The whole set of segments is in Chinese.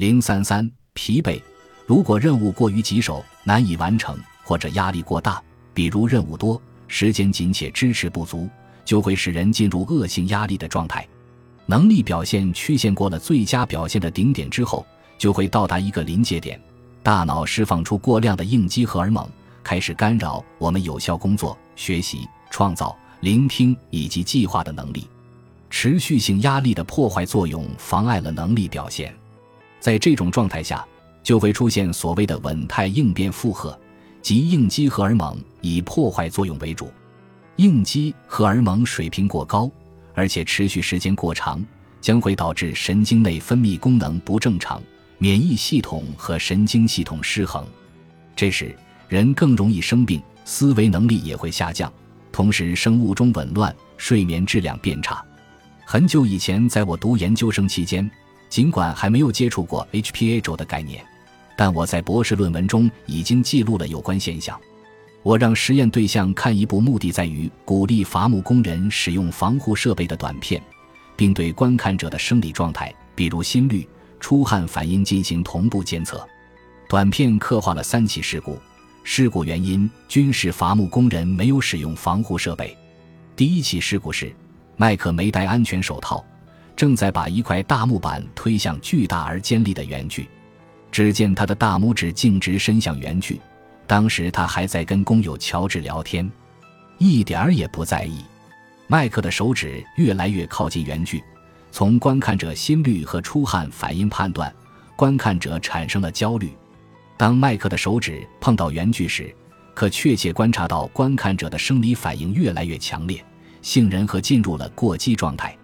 零三三疲惫，如果任务过于棘手，难以完成，或者压力过大，比如任务多、时间紧且支持不足，就会使人进入恶性压力的状态。能力表现曲线过了最佳表现的顶点之后，就会到达一个临界点，大脑释放出过量的应激荷尔蒙，开始干扰我们有效工作、学习、创造、聆听以及计划的能力。持续性压力的破坏作用妨碍了能力表现，在这种状态下，就会出现所谓的稳态应变负荷，即应激荷尔蒙以破坏作用为主。应激荷尔蒙水平过高，而且持续时间过长，将会导致神经内分泌功能不正常，免疫系统和神经系统失衡。这时，人更容易生病，思维能力也会下降，同时生物钟紊乱，睡眠质量变差。很久以前，在我读研究生期间，尽管还没有接触过 HPA 轴的概念，但我在博士论文中已经记录了有关现象。我让实验对象看一部目的在于鼓励伐木工人使用防护设备的短片，并对观看者的生理状态，比如心率、出汗反应进行同步监测。短片刻画了三起事故，事故原因均是伐木工人没有使用防护设备。第一起事故是。麦克没戴安全手套，正在把一块大木板推向巨大而尖利的圆锯。只见他的大拇指径直伸向圆锯，当时他还在跟工友乔治聊天，一点儿也不在意。麦克的手指越来越靠近圆锯，从观看者心率和出汗反应判断，观看者产生了焦虑。当麦克的手指碰到圆锯时，可确切观察到观看者的生理反应越来越强烈。杏仁核进入了过激状态。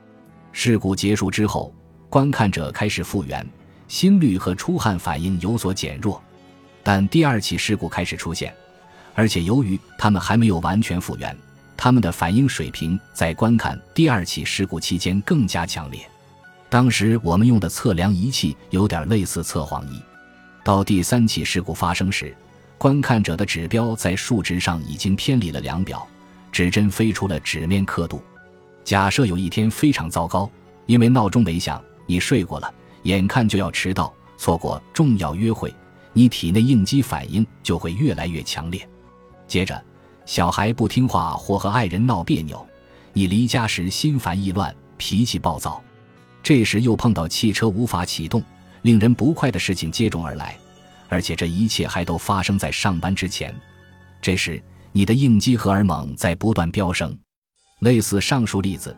事故结束之后，观看者开始复原，心率和出汗反应有所减弱。但第二起事故开始出现，而且由于他们还没有完全复原，他们的反应水平在观看第二起事故期间更加强烈。当时我们用的测量仪器有点类似测谎仪。到第三起事故发生时，观看者的指标在数值上已经偏离了量表。指针飞出了纸面刻度。假设有一天非常糟糕，因为闹钟没响，你睡过了，眼看就要迟到，错过重要约会，你体内应激反应就会越来越强烈。接着，小孩不听话或和爱人闹别扭，你离家时心烦意乱，脾气暴躁。这时又碰到汽车无法启动，令人不快的事情接踵而来，而且这一切还都发生在上班之前。这时。你的应激荷尔蒙在不断飙升，类似上述例子，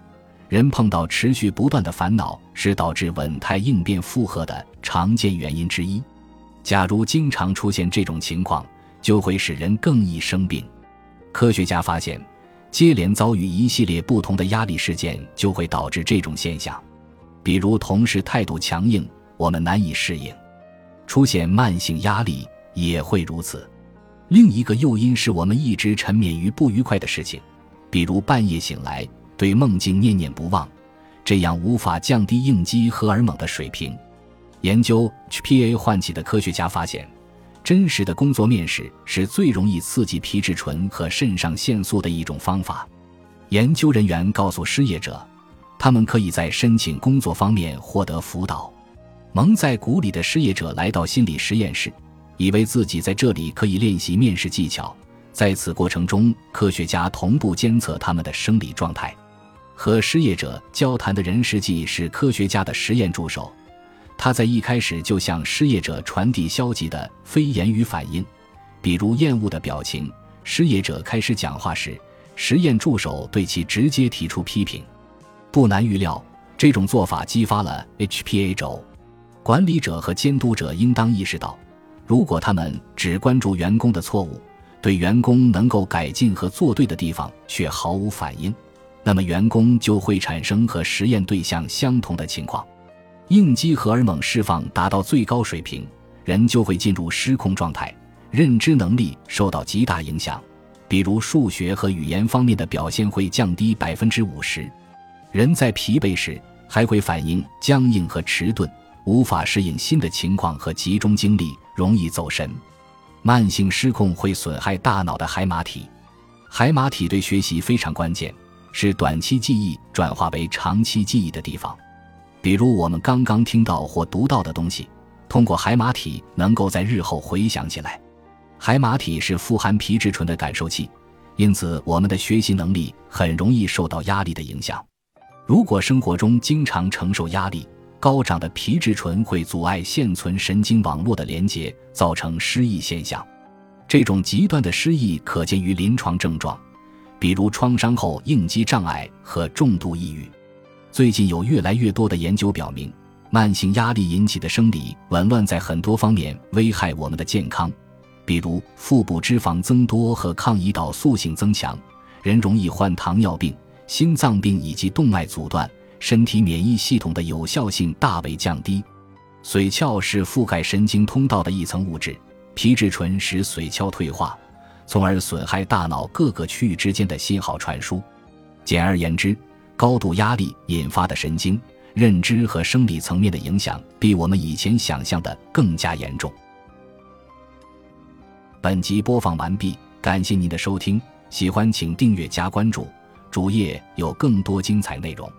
人碰到持续不断的烦恼是导致稳态应变负荷的常见原因之一。假如经常出现这种情况，就会使人更易生病。科学家发现，接连遭遇一系列不同的压力事件就会导致这种现象，比如同事态度强硬，我们难以适应；出现慢性压力也会如此。另一个诱因是我们一直沉湎于不愉快的事情，比如半夜醒来对梦境念念不忘，这样无法降低应激荷尔蒙的水平。研究 HPA 唤起的科学家发现，真实的工作面试是最容易刺激皮质醇和肾上腺素的一种方法。研究人员告诉失业者，他们可以在申请工作方面获得辅导。蒙在鼓里的失业者来到心理实验室。以为自己在这里可以练习面试技巧，在此过程中，科学家同步监测他们的生理状态。和失业者交谈的人实际是科学家的实验助手，他在一开始就向失业者传递消极的非言语反应，比如厌恶的表情。失业者开始讲话时，实验助手对其直接提出批评。不难预料，这种做法激发了 HPA 轴。管理者和监督者应当意识到。如果他们只关注员工的错误，对员工能够改进和做对的地方却毫无反应，那么员工就会产生和实验对象相同的情况。应激荷尔蒙释放达到最高水平，人就会进入失控状态，认知能力受到极大影响，比如数学和语言方面的表现会降低百分之五十。人在疲惫时还会反应僵硬和迟钝。无法适应新的情况和集中精力，容易走神。慢性失控会损害大脑的海马体，海马体对学习非常关键，是短期记忆转化为长期记忆的地方。比如我们刚刚听到或读到的东西，通过海马体能够在日后回想起来。海马体是富含皮质醇的感受器，因此我们的学习能力很容易受到压力的影响。如果生活中经常承受压力，高涨的皮质醇会阻碍现存神经网络的连接，造成失忆现象。这种极端的失忆可见于临床症状，比如创伤后应激障碍和重度抑郁。最近有越来越多的研究表明，慢性压力引起的生理紊乱在很多方面危害我们的健康，比如腹部脂肪增多和抗胰岛素性增强，人容易患糖尿病、心脏病以及动脉阻断。身体免疫系统的有效性大为降低。髓鞘是覆盖神经通道的一层物质，皮质醇使髓鞘退化，从而损害大脑各个区域之间的信号传输。简而言之，高度压力引发的神经、认知和生理层面的影响，比我们以前想象的更加严重。本集播放完毕，感谢您的收听，喜欢请订阅加关注，主页有更多精彩内容。